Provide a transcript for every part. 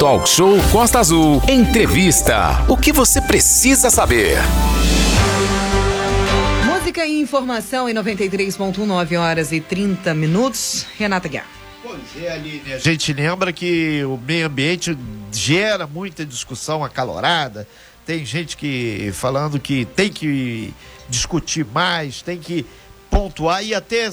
Talk Show Costa Azul. Entrevista. O que você precisa saber? Música e informação em 93.9 horas e 30 minutos. Renata Guiar. Pois é, Aline. A gente lembra que o meio ambiente gera muita discussão acalorada. Tem gente que falando que tem que discutir mais, tem que pontuar e até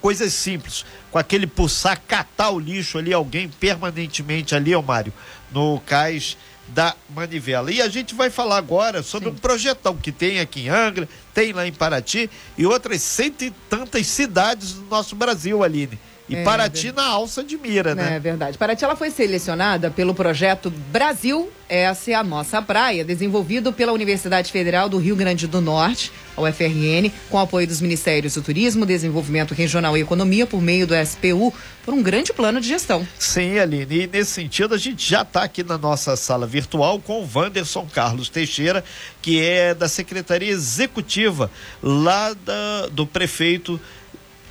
coisas simples. Com aquele pulsar, catar o lixo ali, alguém permanentemente ali, ó Mário, no cais da manivela. E a gente vai falar agora sobre Sim. um projetão que tem aqui em Angra, tem lá em Paraty e outras cento e tantas cidades do nosso Brasil, Aline. E é, Paraty na alça de mira, né? É verdade. Paraty ela foi selecionada pelo projeto Brasil, essa é a nossa praia, desenvolvido pela Universidade Federal do Rio Grande do Norte, a UFRN, com apoio dos Ministérios do Turismo, Desenvolvimento Regional e Economia, por meio do SPU, por um grande plano de gestão. Sim, Aline, e nesse sentido a gente já está aqui na nossa sala virtual com o Wanderson Carlos Teixeira, que é da Secretaria Executiva lá da, do prefeito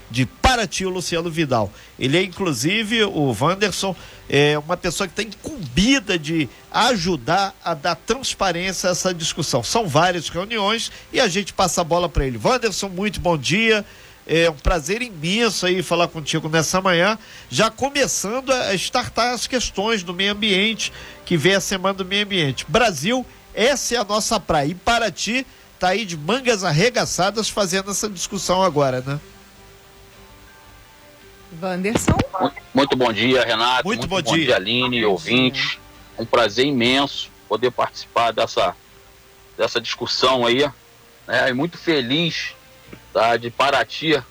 de Paraty, o Luciano Vidal. Ele é, inclusive, o Wanderson, é uma pessoa que está incumbida de ajudar a dar transparência a essa discussão. São várias reuniões e a gente passa a bola para ele. Wanderson, muito bom dia. É um prazer imenso aí falar contigo nessa manhã, já começando a startar as questões do meio ambiente, que vem a semana do meio ambiente. Brasil, essa é a nossa praia. E Paraty está aí de mangas arregaçadas fazendo essa discussão agora, né? Wanderson. Muito bom dia, Renato. Muito, muito bom, bom, dia. dia, Aline, ouvintes. Um prazer imenso poder participar dessa, dessa discussão aí. Né? E muito feliz tá, de Paraty,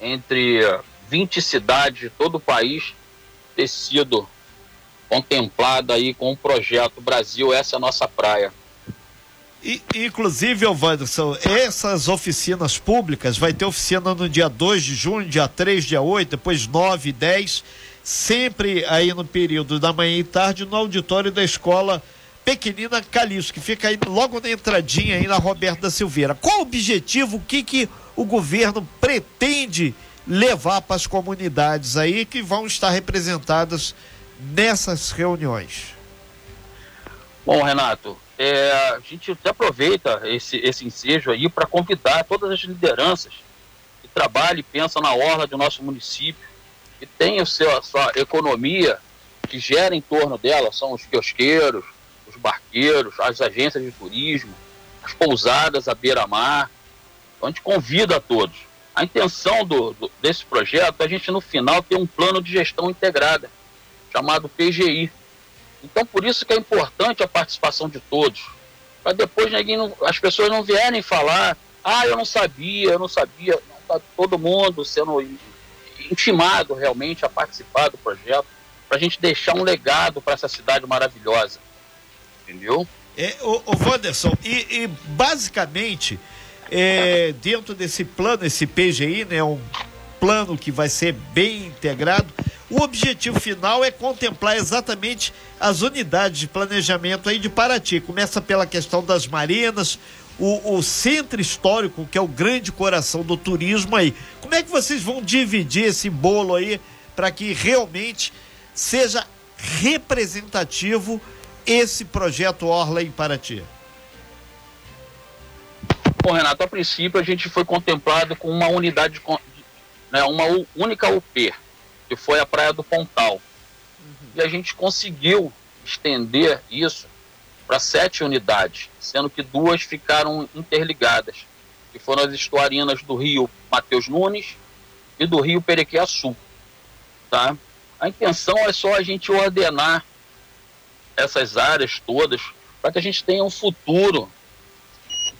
entre 20 cidades de todo o país, ter sido contemplada aí com o projeto Brasil, essa é a nossa praia. E, inclusive, Wanderson, essas oficinas públicas, vai ter oficina no dia 2 de junho, dia 3, dia 8, depois 9 e 10, sempre aí no período da manhã e tarde, no auditório da escola Pequenina Calixto, que fica aí logo na entradinha aí na Roberta da Silveira. Qual o objetivo, o que, que o governo pretende levar para as comunidades aí que vão estar representadas nessas reuniões? Bom, Renato, é, a gente até aproveita esse, esse ensejo aí para convidar todas as lideranças que trabalham e pensam na orla do nosso município, que tem o seu, a sua economia que gera em torno dela, são os quiosqueiros, os barqueiros, as agências de turismo, as pousadas à beira-mar. Então a gente convida a todos. A intenção do, do, desse projeto é a gente, no final, ter um plano de gestão integrada, chamado PGI, então, por isso que é importante a participação de todos. Para depois não, as pessoas não vierem falar, ah, eu não sabia, eu não sabia. Está todo mundo sendo intimado realmente a participar do projeto, para a gente deixar um legado para essa cidade maravilhosa. Entendeu? É, o, o Wanderson, e, e basicamente, é, dentro desse plano, esse PGI, né, um plano que vai ser bem integrado, o objetivo final é contemplar exatamente as unidades de planejamento aí de Paraty. Começa pela questão das marinas, o, o, centro histórico, que é o grande coração do turismo aí. Como é que vocês vão dividir esse bolo aí para que realmente seja representativo esse projeto Orla em Paraty? Bom, Renato, a princípio a gente foi contemplado com uma unidade, né, uma única UP que foi a Praia do Pontal. Uhum. E a gente conseguiu estender isso para sete unidades, sendo que duas ficaram interligadas, que foram as estuarinas do rio Mateus Nunes e do rio Perequiaçu. Tá? A intenção é só a gente ordenar essas áreas todas para que a gente tenha um futuro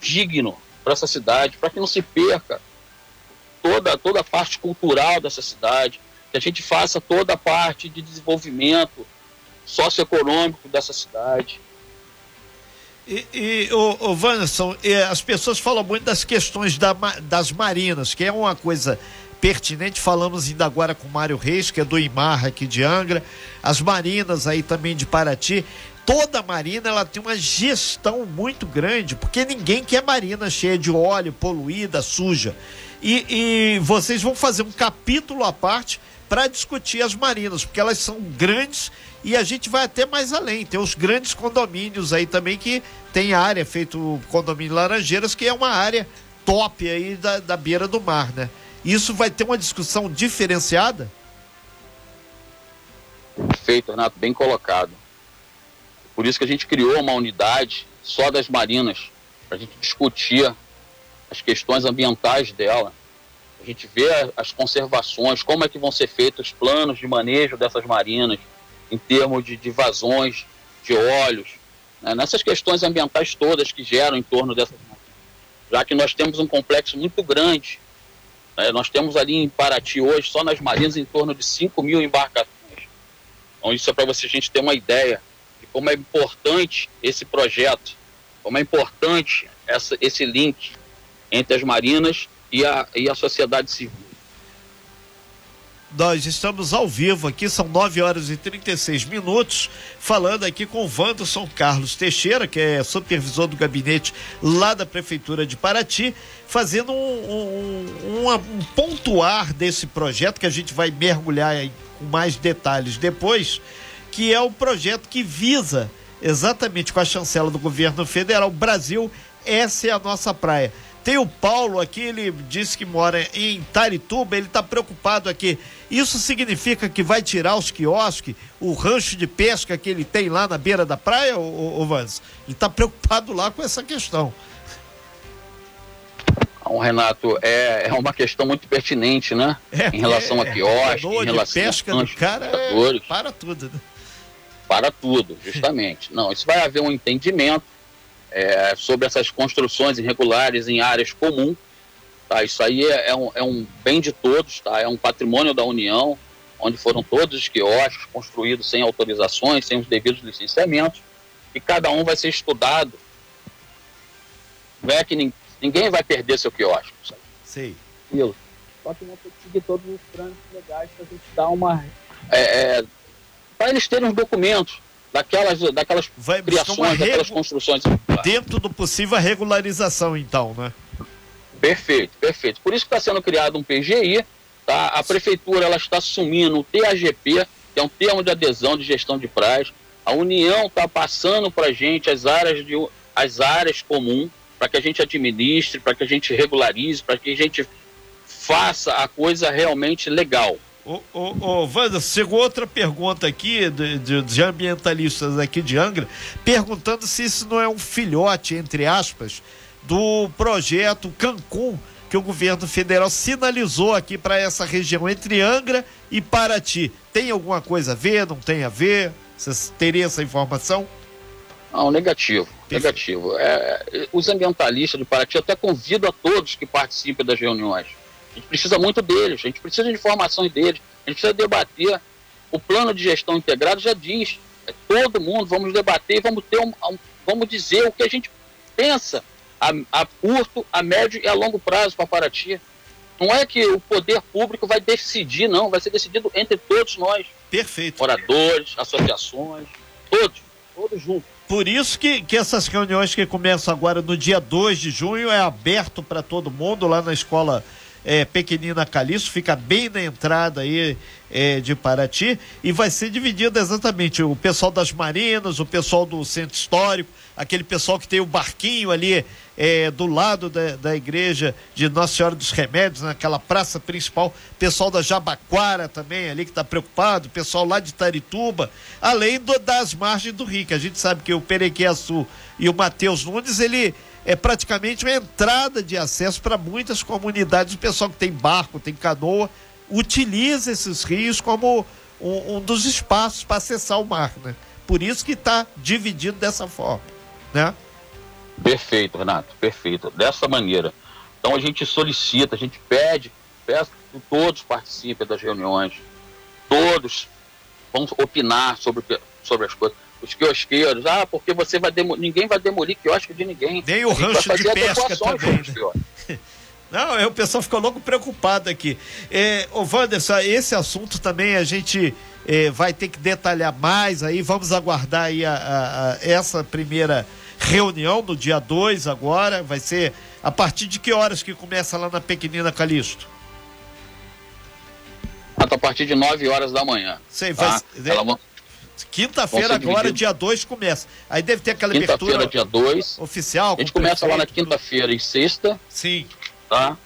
digno para essa cidade, para que não se perca toda, toda a parte cultural dessa cidade, que a gente faça toda a parte de desenvolvimento socioeconômico dessa cidade. E, e o, o Vanson, as pessoas falam muito das questões da, das marinas, que é uma coisa pertinente. Falamos ainda agora com Mário Reis, que é do IMAR aqui de Angra, as marinas aí também de Paraty. Toda marina ela tem uma gestão muito grande, porque ninguém quer marina cheia de óleo, poluída, suja. E, e vocês vão fazer um capítulo à parte para discutir as marinas, porque elas são grandes e a gente vai até mais além. Tem os grandes condomínios aí também que tem área feito condomínio Laranjeiras, que é uma área top aí da, da beira do mar, né? Isso vai ter uma discussão diferenciada? Perfeito, Renato, bem colocado. Por isso que a gente criou uma unidade só das marinas, para a gente discutir as questões ambientais dela. A gente vê as conservações, como é que vão ser feitos os planos de manejo dessas marinas, em termos de, de vazões de óleos, né? nessas questões ambientais todas que geram em torno dessas. Já que nós temos um complexo muito grande, né? nós temos ali em Paraty hoje, só nas marinas, em torno de 5 mil embarcações. Então, isso é para você a gente ter uma ideia de como é importante esse projeto, como é importante essa, esse link entre as marinas e a, e a sociedade civil. Nós estamos ao vivo aqui, são 9 horas e 36 minutos, falando aqui com o Wanderson Carlos Teixeira, que é supervisor do gabinete lá da Prefeitura de Paraty, fazendo um, um, um, um pontuar desse projeto que a gente vai mergulhar com mais detalhes depois, que é o projeto que visa exatamente com a chancela do governo federal, Brasil, essa é a nossa praia. Tem o Paulo aqui, ele disse que mora em Tarituba, ele está preocupado aqui. Isso significa que vai tirar os quiosques, o rancho de pesca que ele tem lá na beira da praia, o, o Vans? Ele está preocupado lá com essa questão. Então, Renato, é, é uma questão muito pertinente, né? É, em relação é, a quiosque, em relação de pesca a do cara é, para tudo, né? Para tudo, justamente. Não, isso vai haver um entendimento é, sobre essas construções irregulares em áreas comuns. Tá? Isso aí é, é, um, é um bem de todos, tá? é um patrimônio da União, onde foram todos os quiosques construídos sem autorizações, sem os devidos licenciamentos, e cada um vai ser estudado. Não é que ninguém vai perder seu quiosque. Sabe? Sim. Isso. Só que não tem que seguir todos os trâmites legais para a gente dar uma. É, é, para eles terem os documentos daquelas, daquelas Vai criações, daquelas construções. Dentro do possível a regularização, então, né? Perfeito, perfeito. Por isso que está sendo criado um PGI, tá? A prefeitura ela está assumindo o TAGP, que é um termo de adesão de gestão de praias. A União está passando para a gente as áreas, de, as áreas comuns, para que a gente administre, para que a gente regularize, para que a gente faça a coisa realmente legal. Ô, ô, ô Wanda, chegou outra pergunta aqui de, de, de, ambientalistas aqui de Angra, perguntando se isso não é um filhote, entre aspas, do projeto Cancún que o governo federal sinalizou aqui para essa região entre Angra e Paraty. Tem alguma coisa a ver? Não tem a ver? Você teria essa informação? Não, negativo. Negativo. É, os ambientalistas de Paraty, até convido a todos que participem das reuniões a gente precisa muito deles, a gente precisa de informações deles, a gente precisa debater. O plano de gestão integrado já diz, é todo mundo, vamos debater, vamos ter um, um, vamos dizer o que a gente pensa a, a curto, a médio e a longo prazo para Paraty. Não é que o poder público vai decidir, não, vai ser decidido entre todos nós. Perfeito. Moradores, associações, todos, todos juntos. Por isso que, que essas reuniões que começam agora no dia 2 de junho é aberto para todo mundo lá na escola é, Pequenina Calixto, fica bem na entrada aí é, de Paraty e vai ser dividido exatamente o pessoal das marinas, o pessoal do centro histórico, aquele pessoal que tem o barquinho ali é, do lado da, da igreja de Nossa Senhora dos Remédios, naquela praça principal, pessoal da Jabaquara também ali que está preocupado, pessoal lá de Tarituba, além do, das margens do rio, que a gente sabe que o Perequiaçu e o Matheus Nunes, ele é praticamente uma entrada de acesso para muitas comunidades. O pessoal que tem barco, tem canoa, utiliza esses rios como um, um dos espaços para acessar o mar, né? Por isso que está dividido dessa forma, né? Perfeito, Renato, perfeito. Dessa maneira. Então a gente solicita, a gente pede, peço que todos participem das reuniões, todos vão opinar sobre, sobre as coisas os quiosqueiros, ah, porque você vai demolir, ninguém vai demolir quiosque de ninguém. Nem o rancho de pesca também. Né? Não, é, o pessoal ficou louco preocupado aqui. É, ô Wanderson, esse assunto também a gente é, vai ter que detalhar mais aí, vamos aguardar aí a, a, a essa primeira reunião no dia 2 agora, vai ser a partir de que horas que começa lá na Pequenina Calixto? A partir de 9 horas da manhã. Sei, tá? vai. Ela... Quinta-feira agora, dia 2, começa. Aí deve ter aquela quinta abertura. Dia 2. Oficial. A gente começa prefeito, lá na quinta-feira e sexta. Sim. Tá?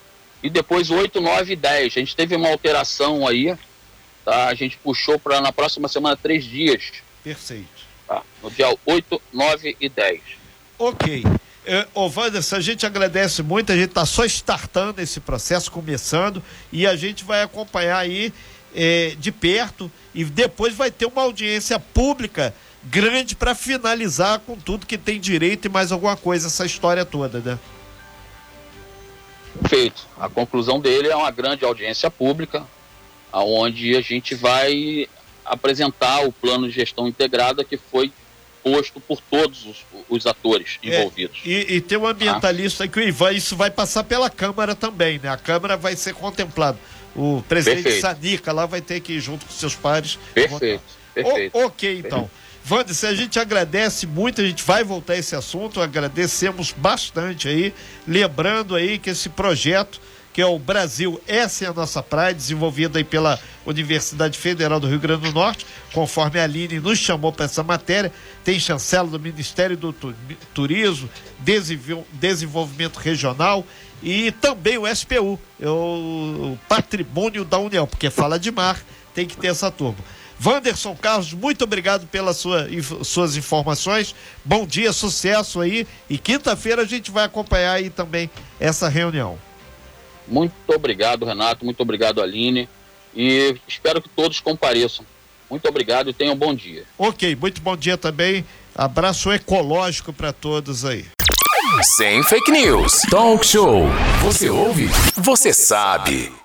E depois 8, 9 e 10. A gente teve uma alteração aí. Tá? A gente puxou para na próxima semana três dias. Perfeito. Tá? No dia 8, 9 e 10. Ok. É, ô Wanderson, a gente agradece muito, a gente está só startando esse processo, começando, e a gente vai acompanhar aí é, de perto e depois vai ter uma audiência pública grande para finalizar com tudo que tem direito e mais alguma coisa, essa história toda, né? Perfeito. A conclusão dele é uma grande audiência pública, aonde a gente vai apresentar o plano de gestão integrada que foi posto por todos os, os atores é, envolvidos. É, e, e, tem um ambientalista ah. que o Ivan, isso vai passar pela Câmara também, né? A Câmara vai ser contemplada. O presidente Perfeito. Sanica lá vai ter que ir junto com seus pares. Perfeito. Perfeito. O, ok, então. Wanderson, a gente agradece muito, a gente vai voltar a esse assunto, agradecemos bastante aí, lembrando aí que esse projeto que é o Brasil, essa é a nossa praia, desenvolvida aí pela Universidade Federal do Rio Grande do Norte, conforme a Aline nos chamou para essa matéria, tem chancela do Ministério do Turismo, Desenvolvimento Regional e também o SPU, é o Patrimônio da União, porque fala de mar, tem que ter essa turma. Wanderson Carlos, muito obrigado pelas sua, suas informações. Bom dia, sucesso aí. E quinta-feira a gente vai acompanhar aí também essa reunião. Muito obrigado, Renato. Muito obrigado, Aline. E espero que todos compareçam. Muito obrigado e tenham um bom dia. Ok, muito bom dia também. Abraço ecológico para todos aí. Sem fake news. Talk show. Você ouve? Você sabe.